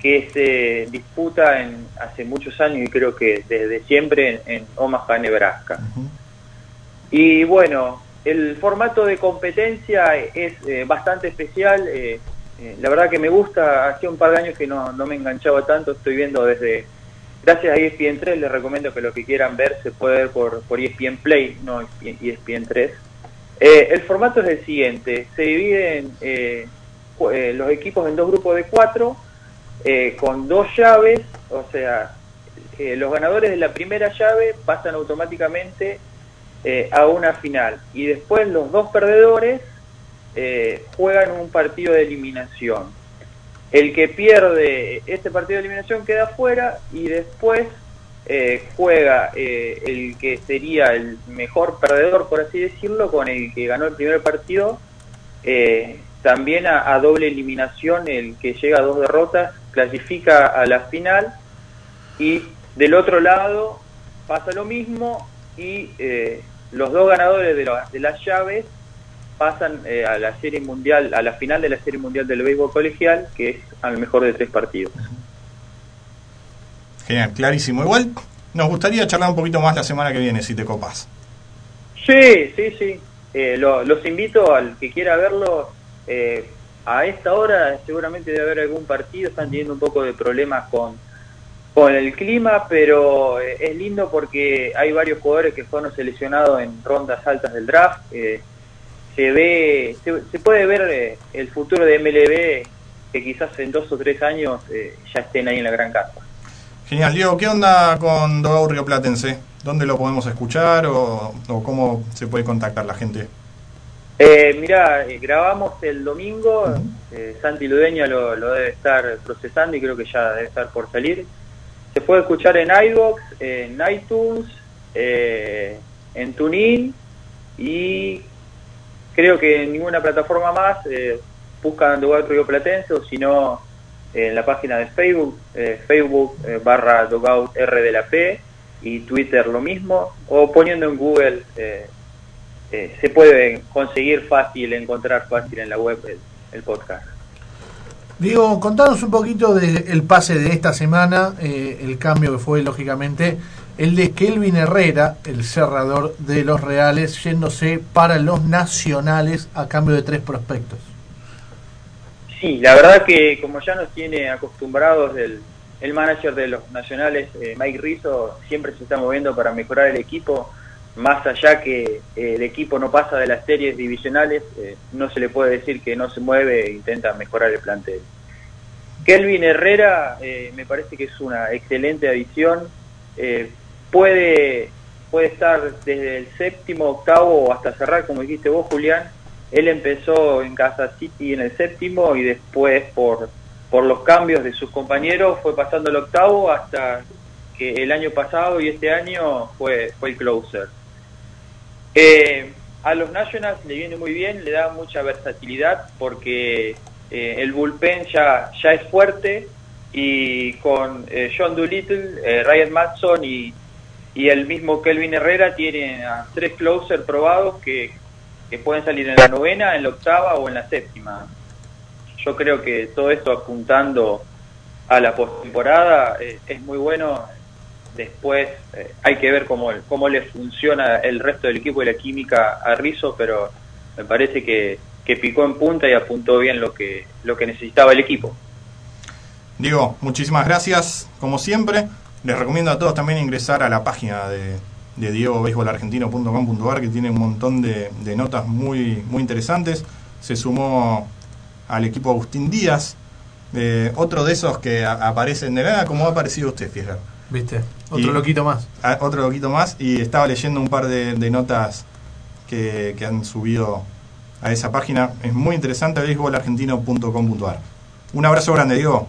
que se disputa en, hace muchos años y creo que desde siempre en, en Omaha, Nebraska. Y bueno, el formato de competencia es eh, bastante especial. eh, eh, la verdad que me gusta, hacía un par de años que no, no me enganchaba tanto, estoy viendo desde, gracias a E ESPN 3, les recomiendo que lo que quieran ver se puede ver por, por E ESPN Play, no E ESPN 3. Eh, el formato es el siguiente, se dividen los equipos en dos grupos de cuatro, con dos llaves, o sea, los ganadores de la primera llave pasan automáticamente eh, a una final y después los dos perdedores eh, juegan un partido de eliminación. El que pierde este partido de eliminación queda fuera y después eh, juega eh, el que sería el mejor perdedor, por así decirlo, con el que ganó el primer partido. eh, también a, a doble eliminación, el que llega a dos derrotas clasifica a la final y del otro lado pasa lo mismo y eh, los dos ganadores de, la- de las llaves pasan eh, a la serie mundial, a la final de la serie mundial del béisbol colegial, que es al mejor de tres partidos. Genial, clarísimo. Igual nos gustaría charlar un poquito más la semana que viene, si te copas. Sí, sí, sí. Eh, lo- los invito al que quiera verlo. eh, a esta hora seguramente debe haber algún partido. Están teniendo un poco de problemas con, con el clima, pero eh, es lindo porque hay varios jugadores que fueron seleccionados en rondas altas del draft. eh, se ve, se, se puede ver eh, el futuro de MLB que quizás en dos o tres años eh, ya estén ahí en la gran casa. Genial, Diego, ¿qué onda con Dogau Río Platense? ¿Dónde lo podemos escuchar o, o cómo se puede contactar la gente? Eh, mira, eh, grabamos el domingo, eh, Santi Ludeña lo, lo debe estar procesando y creo que ya debe estar por salir. Se puede escuchar en iVoox, en iTunes, eh, en TuneIn y creo que en ninguna plataforma más eh, buscan Dogout Río Platense o si no en la página de Facebook, eh, Facebook eh, barra Dogout R de la P y Twitter lo mismo o poniendo en Google eh, eh, se puede conseguir fácil, encontrar fácil en la web el, el podcast. Diego, contanos un poquito del pase de esta semana, eh, el cambio que fue, lógicamente, el de Kelvin Herrera, el cerrador de los Reales, yéndose para los nacionales a cambio de tres prospectos. Sí, la verdad que como ya nos tiene acostumbrados el, el manager de los nacionales, eh, Mike Rizzo, siempre se está moviendo para mejorar el equipo, más allá que eh, el equipo no pasa de las series divisionales, eh, no se le puede decir que no se mueve e intenta mejorar el plantel. Kelvin Herrera eh, me parece que es una excelente adición, eh, puede, puede estar desde el séptimo, octavo hasta cerrar, como dijiste vos, Julián, él empezó en Kansas City en el séptimo y después por, por los cambios de sus compañeros fue pasando el octavo hasta que el año pasado y este año fue, fue el closer. Eh, a los Nationals le viene muy bien, le da mucha versatilidad porque eh, el bullpen ya, ya es fuerte y con eh, John Doolittle, eh, Ryan Matson y, y el mismo Kelvin Herrera tienen a tres closer probados que, que pueden salir en la novena, en la octava o en la séptima. Yo creo que todo esto apuntando a la postemporada eh, es muy bueno. Después eh, hay que ver cómo, cómo le funciona el resto del equipo y la química a Rizzo, pero me parece que, que picó en punta y apuntó bien lo que, lo que necesitaba el equipo. Diego, muchísimas gracias, como siempre. Les recomiendo a todos también ingresar a la página de, de diegobeisbolargentino.com.ar que tiene un montón de, de notas muy, muy interesantes. Se sumó al equipo Agustín Díaz, eh, otro de esos que a- aparecen de nada, como ha aparecido usted, fíjate. ¿Viste? Otro Y- loquito más. Otro loquito más y estaba leyendo un par de, de notas que, que han subido a esa página. Es muy interesante, beisbolargentino.com.ar. Un abrazo grande, Diego.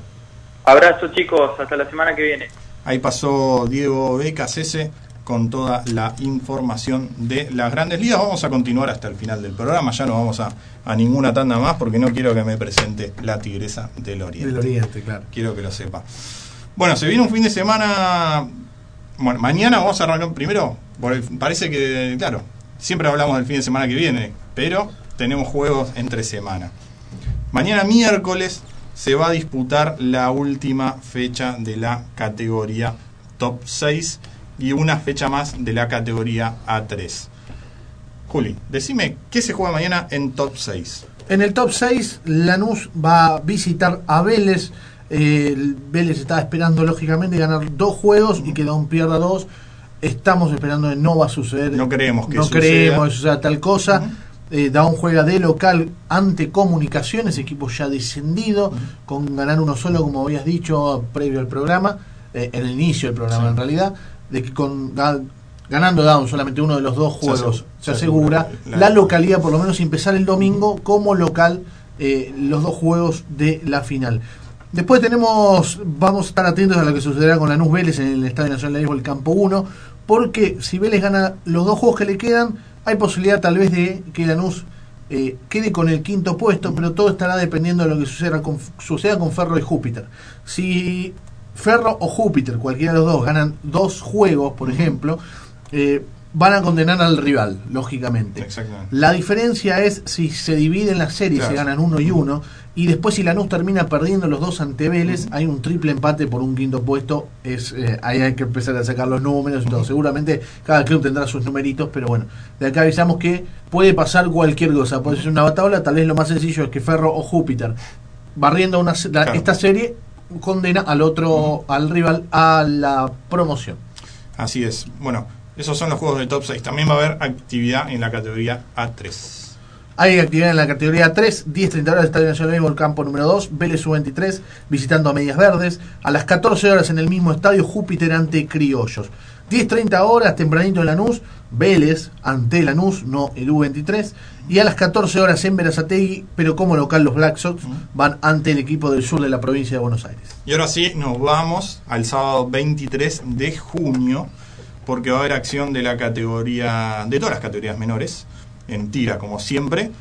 Abrazo chicos, hasta la semana que viene. Ahí pasó Diego Becasese con toda la información de las grandes ligas. Vamos a continuar hasta el final del programa. Ya no vamos a, a ninguna tanda más porque no quiero que me presente la tigresa del Oriente. Del Oriente, claro. Quiero que lo sepa. Bueno, se viene un fin de semana. Bueno, mañana vamos a arrancar primero. parece que, claro, siempre hablamos del fin de semana que viene, pero tenemos juegos entre semana. Mañana miércoles se va a disputar la última fecha de la categoría top 6 y una fecha más de la categoría A3. Juli, decime, ¿qué se juega mañana en top 6? En el top 6, Lanús va a visitar a Vélez. Eh, el Vélez estaba esperando, lógicamente, ganar dos juegos y que Daón pierda dos. Estamos esperando que no va a suceder. No creemos que no suceda. creemos que suceda tal cosa. Eh, Daón juega de local ante Comunicaciones, equipo ya descendido, con ganar uno solo, como habías dicho previo al programa, eh, en el inicio del programa Sí. en realidad, de que con ga- ganando Dawn solamente uno de los dos Se juegos asegura- se se asegura asegura la la- localidad, por lo menos empezar el domingo como local eh, los dos juegos de la final. Después tenemos, vamos a estar atentos a lo que sucederá con Lanús Vélez en el Estadio Nacional de Béisbol Campo 1, porque si Vélez gana los dos juegos que le quedan, hay posibilidad tal vez de que Lanús eh, quede con el quinto puesto, pero todo estará dependiendo de lo que suceda con, Ferro y Júpiter. Si Ferro o Júpiter, cualquiera de los dos, ganan dos juegos, por ejemplo, eh, van a condenar al rival, lógicamente. Exactamente. La diferencia es si se dividen las series, Claro. se ganan uno y uno, y después si Lanús termina perdiendo los dos ante Vélez, hay un triple empate por un quinto puesto, es eh, ahí hay que empezar a sacar los números y todo. Seguramente cada club tendrá sus numeritos, pero bueno, de acá avisamos que puede pasar cualquier cosa, puede ser una batalla, tal vez lo más sencillo es que Ferro o Júpiter, barriendo una, se- la- Claro. esta serie, condena al otro, al rival, a la promoción. Así es. Bueno, esos son los juegos del top 6. También va a haber actividad en la categoría A3. Hay actividad en la categoría 3, 10.30 horas, Estadio Nacional de Béisbol, campo número 2, Vélez Sub-23, visitando a Medias Verdes. A las 14 horas en el mismo estadio, Júpiter ante Criollos. 10.30 horas, tempranito en Lanús, Vélez ante Lanús, no el U23. Y a las 14 horas en Verazategui, pero como local los Black Sox van ante el equipo del sur de la provincia de Buenos Aires. Y ahora sí, nos vamos al sábado 23 de junio, porque va a haber acción de la categoría, de todas las categorías menores, en tira, como siempre.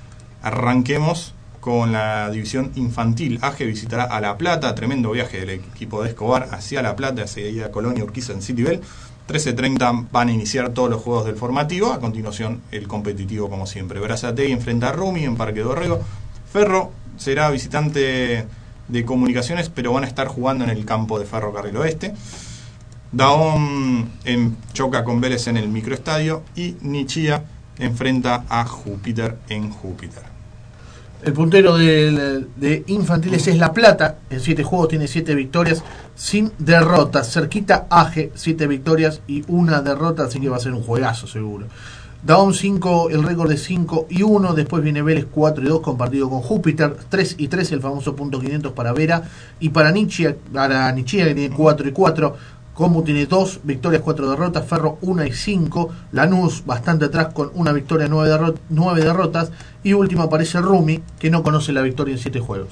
Arranquemos con la división infantil. AGE visitará a La Plata, tremendo viaje del equipo de Escobar hacia La Plata, hacia Colonia Urquiza en Citibel. 13.30 van a iniciar todos los juegos del formativo, a continuación el competitivo como siempre. Brazatei enfrenta a Rumi en Parque Dorrego. Ferro será visitante de comunicaciones, pero van a estar jugando en el campo de Ferrocarril Oeste. Daón en, choca con Vélez en el microestadio y Nichia enfrenta a Júpiter en Júpiter. El puntero de, de infantiles es La Plata. En siete juegos tiene siete victorias sin derrotas. Cerquita Aje, siete victorias y una derrota, así que va a ser un juegazo seguro. Daón 5, el récord de 5 y 1. Después viene Vélez 4 y 2 compartido con Júpiter. 3 y 3, el famoso punto 500 para Vera. Y para Nietzsche, para Nietzsche que tiene 4 y 4. Como tiene 2 victorias, 4 derrotas. Ferro 1 y 5. Lanús bastante atrás con una victoria, 9 derrotas. Y último aparece Rumi, que no conoce la victoria en 7 juegos.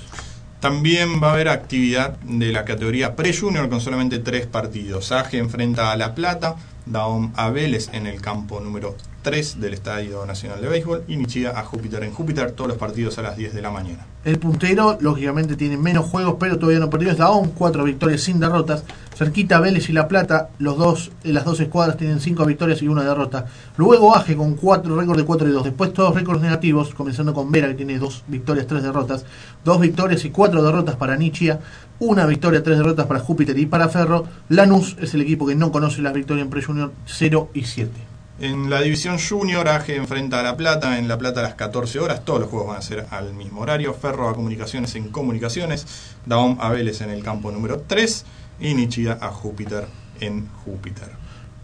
También va a haber actividad de la categoría pre-junior con solamente tres partidos. AGE enfrenta a La Plata, Daom a Vélez en el campo número 3 del Estadio Nacional de Béisbol y Nichia a Júpiter en Júpiter, todos los partidos a las 10 de la mañana. El puntero, lógicamente, tiene menos juegos, pero todavía no perdió. Es Daón, cuatro victorias sin derrotas. Cerquita Vélez y La Plata, los dos, eh, las dos escuadras tienen cinco victorias y una derrota. Luego Aje con cuatro récord de 4 y 2. Después todos récords negativos, comenzando con Vera, que tiene dos victorias, tres derrotas. Dos victorias y cuatro derrotas para Nichia. Una victoria, tres derrotas para Júpiter y para Ferro. Lanús es el equipo que no conoce las victorias en Pre-Junior 0 y 7. En la división junior, AGE enfrenta a La Plata, en La Plata a las 14 horas, todos los juegos van a ser al mismo horario, Ferro a Comunicaciones en Comunicaciones, Daom a Vélez en el campo número 3 y Nichia a Júpiter en Júpiter.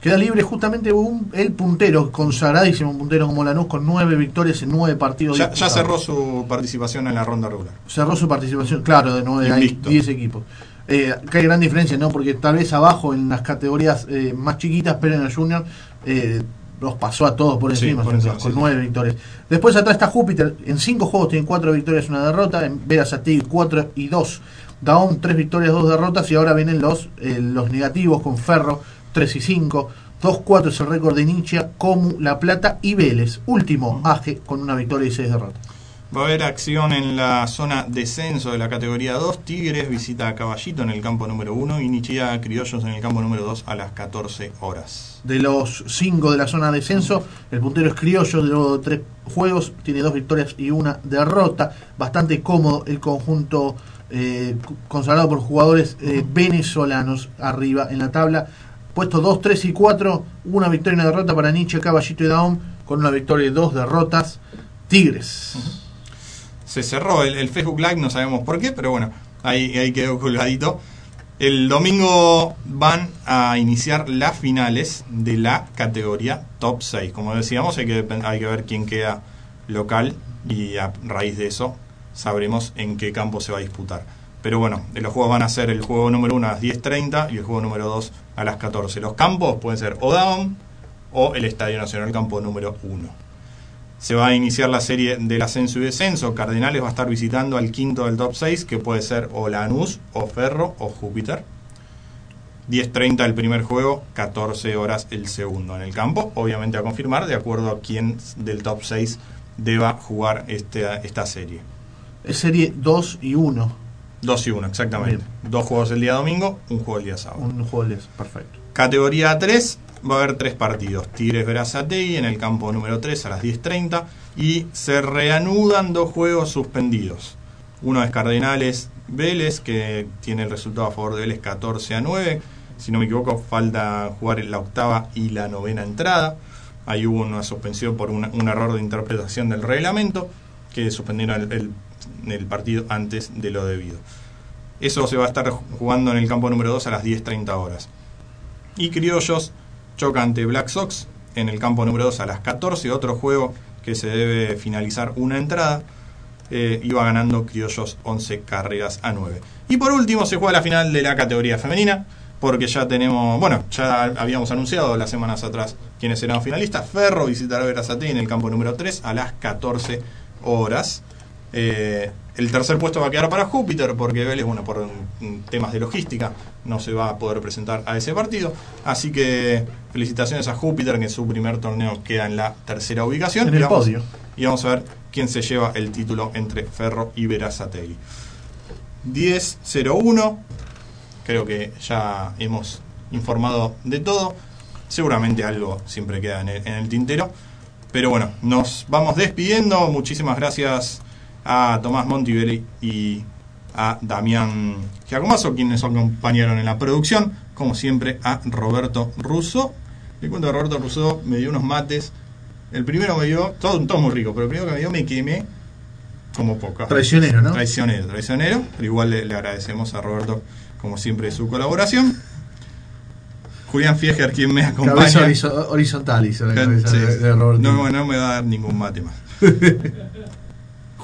Queda libre justamente un- el puntero, consagradísimo un puntero como Lanús, con nueve victorias en nueve partidos. Ya, ya cerró su participación en la ronda regular. cerró su participación, claro, de nueve, hay. 10 equipos. Eh, que hay gran diferencia, ¿no? Porque tal vez abajo en las categorías eh, más chiquitas, pero en el Junior eh, los pasó a todos por Sí, encima, por encima, con sí. nueve victorias. Después atrás está Júpiter, en cinco juegos tiene cuatro victorias y una derrota, en Verazategui 4 y 2, Daón tres victorias, dos derrotas, y ahora vienen los, eh, los negativos con Ferro 3 y 5. 2-4 es el récord de Nietzsche, Comu, La Plata y Vélez. Último, Aje, con una victoria y seis derrotas. Va a haber acción en la zona descenso de la categoría 2. Tigres visita a Caballito en el campo número 1 y Nichia a Criollos en el campo número 2 a las 14 horas. De los cinco de la zona de descenso, el puntero es Criollo, de los tres juegos, tiene dos victorias y una derrota. Bastante cómodo el conjunto eh, consagrado por jugadores eh, venezolanos arriba en la tabla. Puesto 2, 3 y 4, una victoria y una derrota para Nietzsche, Caballito y Daum, con una victoria y dos derrotas. Tigres. se cerró el, Facebook Live, no sabemos por qué, pero bueno, ahí, ahí quedó colgadito. El domingo van a iniciar las finales de la categoría top 6. Como decíamos, hay que, hay que ver quién queda local y a raíz de eso sabremos en qué campo se va a disputar. Pero bueno, los juegos van a ser el juego número 1 a las 10.30 y el juego número 2 a las 14. Los campos pueden ser o Down o el Estadio Nacional, campo número 1. Se va a iniciar la serie del ascenso y descenso. Cardenales va a estar visitando al quinto del top 6, que puede ser o Lanús, o Ferro, o Júpiter. 10.30 el primer juego, 14 horas el segundo en el campo. Obviamente a confirmar de acuerdo a quién del top 6 deba jugar este, esta serie. Es serie 2 y 1. 2 y 1, exactamente. Dos juegos el día domingo, un juego el día sábado. Un juego es perfecto. Categoría 3, va a haber tres partidos. Tigres Verazategui en el campo número 3 a las 10.30 y se reanudan dos juegos suspendidos. Uno es Cardenales Vélez, que tiene el resultado a favor de Vélez 14 a 9. Si no me equivoco, falta jugar en la octava y la novena entrada. Ahí hubo una suspensión por una- un error de interpretación del reglamento, que suspendieron el, el- el partido antes de lo debido. Eso se va a estar jugando en el campo número 2 a las 10.30 horas. Y Criollos choca ante Black Sox en el campo número 2 a las 14, otro juego que se debe finalizar una entrada. Eh, iba ganando Criollos 11 carreras a 9. Y por último se juega la final de la categoría femenina, porque ya tenemos, bueno, ya habíamos anunciado las semanas atrás quiénes serán finalistas. Ferro visitará a Verazate en el campo número 3 a las 14 horas. Eh, el tercer puesto va a quedar para Júpiter, porque Vélez, bueno, por temas de logística, no se va a poder presentar a ese partido. Así que felicitaciones a Júpiter, que en su primer torneo queda en la tercera ubicación. En Y el vamos- podio. Y vamos a ver quién se lleva el título entre Ferro y Verazategui. 10-01. Creo que ya hemos informado de todo. Seguramente algo siempre queda en el, en el tintero. Pero bueno, nos vamos despidiendo. Muchísimas gracias a Tomás Montivelli y a Damián Giacomaso, quienes acompañaron en la producción. Como siempre, a Roberto Russo. Le cuento que Roberto Russo me dio unos mates. El primero me dio, todo, todo muy rico, pero el primero que me dio me quemé como poco. Traicionero, ¿no? Traicionero, traicionero. Pero igual le, le agradecemos a Roberto, como siempre, su colaboración. Julián Fieger, quien me acompaña. Cabeza horizo- horizontal hizo la cabeza Sí, de, de Roberto. no, no me va a dar ningún mate más. <laughs>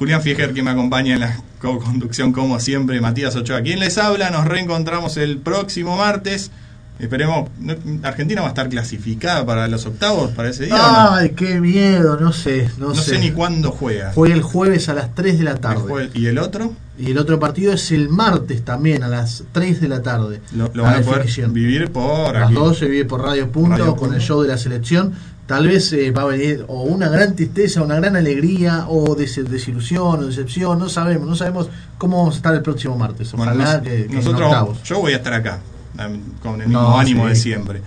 Julián Fieger, que me acompaña en la co-conducción, como siempre, Matías Ochoa, quien les habla. Nos reencontramos el próximo martes. Esperemos, Argentina va a estar clasificada para los octavos para ese día. Ay, qué miedo, no sé, no, no sé. ni cuándo juega. Juega el jueves a las 3 de la tarde. ¿Y el otro? Y el otro partido es el martes también a las 3 de la tarde. Lo, lo La van a poder vivir por Las aquí. dos se vive por Radio Punto Radio con Punto. el show de la selección. Tal vez eh, va a venir o una gran tristeza, una gran alegría, o des- desilusión, o decepción, no sabemos, no sabemos cómo vamos a estar el próximo martes. Bueno, Ojalá nos- que, que nosotros, yo voy a estar acá, con el mismo No, ánimo sí. de siempre.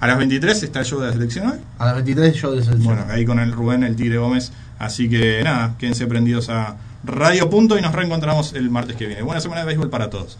A las 23 está el show de la selección hoy. A las 23 show de selección. Bueno, ahí con el Rubén, el Tigre Gómez. Así que nada, quédense prendidos a Radio Punto y nos reencontramos el martes que viene. Buena semana de béisbol para todos.